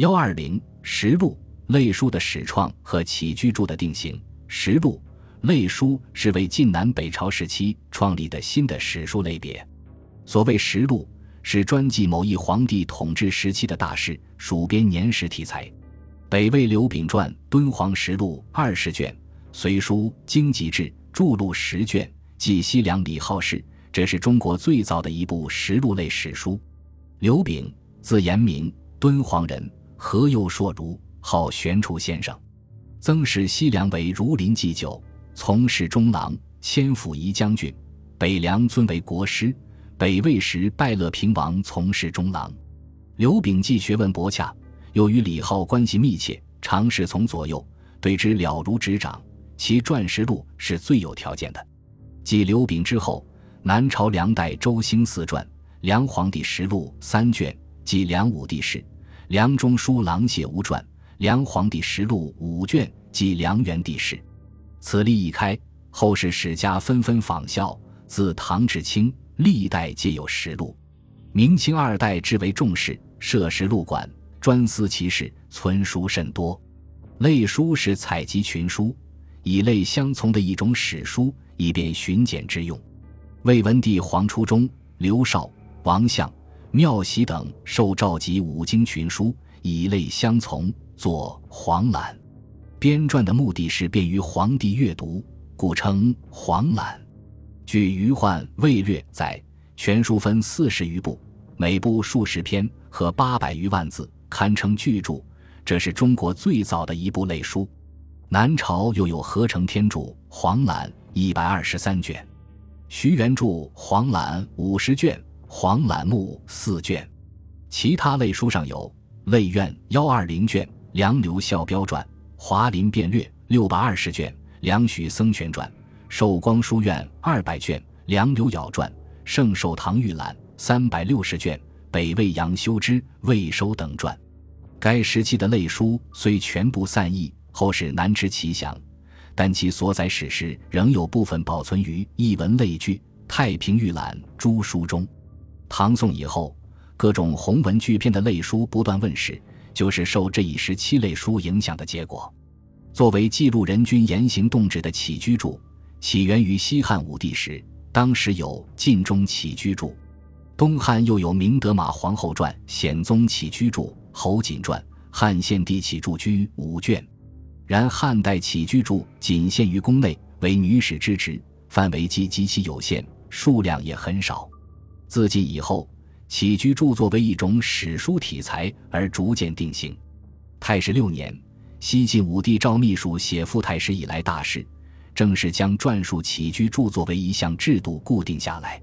幺二零实录类书的始创和起居注的定型。实录类书是为晋南北朝时期创立的新的史书类别。所谓实录，是专记某一皇帝统治时期的大事，属编年史题材。北魏刘秉传《敦煌实录》二十卷，《隋书·经籍志》著录十卷，记西凉李浩事。这是中国最早的一部实录类史书。刘秉，字延明，敦煌人，何右硕儒，号玄处先生。曾使西凉为儒林祭酒，从事中郎，迁府仪将军。北凉尊为国师。北魏时拜乐平王从事中郎。刘秉济学问博洽。又与李浩关系密切，常侍从左右，对之了如指掌。其传实录是最有条件的。继刘秉之后，南朝梁代周兴嗣传《梁皇帝实录》三卷，即梁武帝史；梁中书郎谢吾传《梁皇帝实录》五卷，即梁元帝史。此例一开，后世史家纷纷仿效，自唐至清，历代皆有实录。明清二代至为重视，设实录馆。专司其事，存书甚多。类书是采集群书，以类相从的一种史书，以便巡检之用。魏文帝黄初中、刘绍、王相、妙喜等受召集五经群书，以类相从，作黄览。编撰的目的是便于皇帝阅读，故称黄览。据余焕《魏略》载，全书分四十余部，每部数十篇，和八百余万字。堪称巨著，这是中国最早的一部类书。南朝又有合成天著《黄览》一百二十三卷，徐元著《黄览》五十卷，《黄览目》四卷。其他类书上有《类苑》幺二零卷，《梁刘孝标传》《华林变略》六百二十卷，《梁许僧全传》《寿光书院》二百卷，《梁刘尧传》《圣寿堂御览》三百六十卷。北魏杨修之、魏收等传，该时期的类书虽全部散佚，后世难知其详，但其所载史实仍有部分保存于译文类聚《太平御览》诸书中。唐宋以后，各种鸿文巨篇的类书不断问世，就是受这一时期类书影响的结果。作为记录人均言行动止的起居注，起源于西汉武帝时，当时有《晋中起居注》。东汉又有《明德马皇后传》《显宗起居注》《侯瑾传》《汉献帝起注居》五卷，然汉代起居注仅限于宫内，为女史之职，范围既极其有限，数量也很少。自晋以后，起居注作为一种史书体裁而逐渐定型。太史六年，西晋武帝诏秘书写副太史以来大事，正是将篆述起居注作为一项制度固定下来。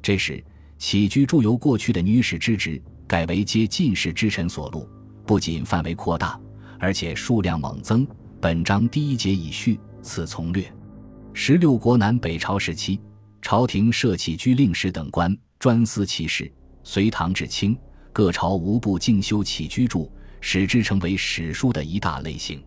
这时。起居注由过去的女史之职改为接进士之臣所录，不仅范围扩大，而且数量猛增。本章第一节已序，此从略。十六国南北朝时期，朝廷设起居令史等官，专司其事。隋唐至清，各朝无不精修起居注，使之成为史书的一大类型。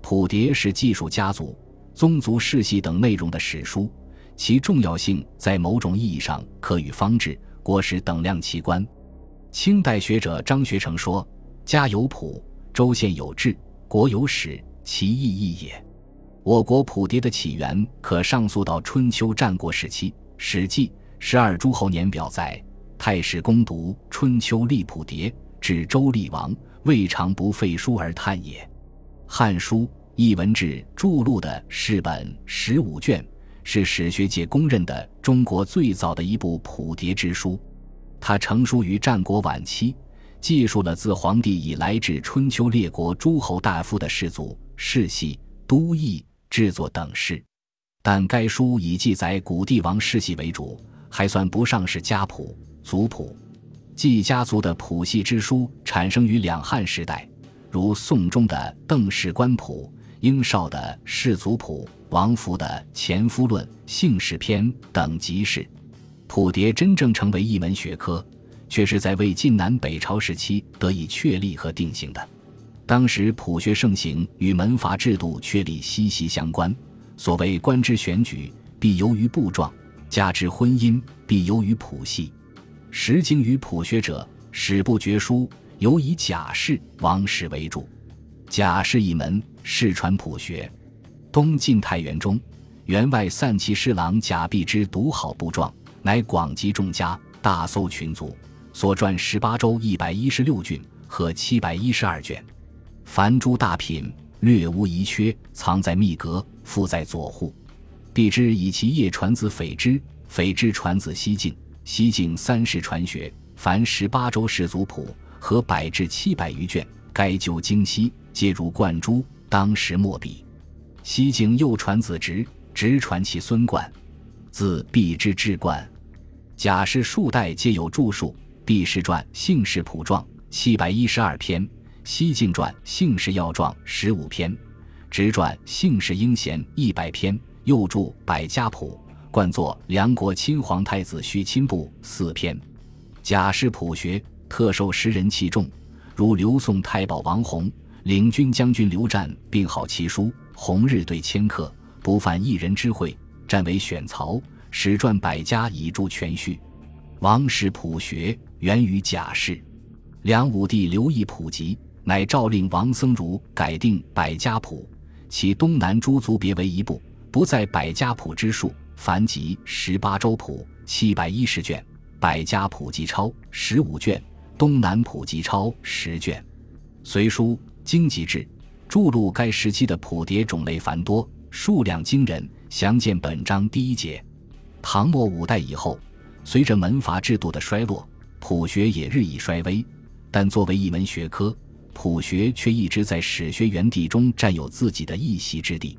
谱牒是技术家族、宗族世系等内容的史书，其重要性在某种意义上可与方志。国史等量齐观。清代学者张学成说：“家有谱，州县有志，国有史，其意义也。”我国谱牒的起源可上溯到春秋战国时期，《史记·十二诸侯年表》载：“太史公读春秋立谱牒，至周厉王，未尝不废书而叹也。”《汉书·艺文志》著录的世本十五卷。是史学界公认的中国最早的一部谱牒之书，它成书于战国晚期，记述了自黄帝以来至春秋列国诸侯大夫的氏族、世系、都邑、制作等事。但该书以记载古帝王世系为主，还算不上是家谱、族谱。记家族的谱系之书产生于两汉时代，如宋中的《邓氏官谱》，英绍的《氏族谱》。王弗的《前夫论》《姓氏篇》等集市，谱牒真正成为一门学科，却是在魏晋南北朝时期得以确立和定型的。当时谱学盛行，与门阀制度确立息息相关。所谓官之选举，必由于布状；家之婚姻，必由于谱系。识经与谱学者，史不绝书，尤以贾氏、王氏为主。贾氏一门，世传谱学。东晋太元中，员外散骑侍郎贾碧之独好布状，乃广集众家，大搜群族，所传十八州一百一十六郡和七百一十二卷，凡诸大品略无遗缺，藏在密阁，附在左户。必之以其业传子匪之，匪之传子西晋，西晋三世传学，凡十八州氏族谱和百至七百余卷，该就京西，皆如贯珠，当时墨笔。西晋又传子侄，直传其孙贯，自毕之至贯。贾氏数代皆有著述，毕氏传《姓氏谱状》七百一十二篇，西晋传《姓氏要状》十五篇，直传《姓氏英贤》一百篇。又著《百家谱》，冠作梁国亲皇太子续亲部四篇。贾氏谱学特受时人器重，如刘宋太保王弘、领军将军刘湛，并好其书。红日对千客，不犯一人之讳。占为选曹，史传百家以助全序。王氏谱学源于贾氏。梁武帝刘义普及，乃诏令王僧孺改定《百家谱》，其东南诸族别为一部。不在百家谱之数，凡集十八州谱七百一十卷，百家谱集钞十五卷，东南谱集钞十卷。隋书经籍志注录该时期的谱牒种类繁多，数量惊人，详见本章第一节。唐末五代以后，随着门阀制度的衰落，谱学也日益衰微，但作为一门学科，谱学却一直在史学园地中占有自己的一席之地。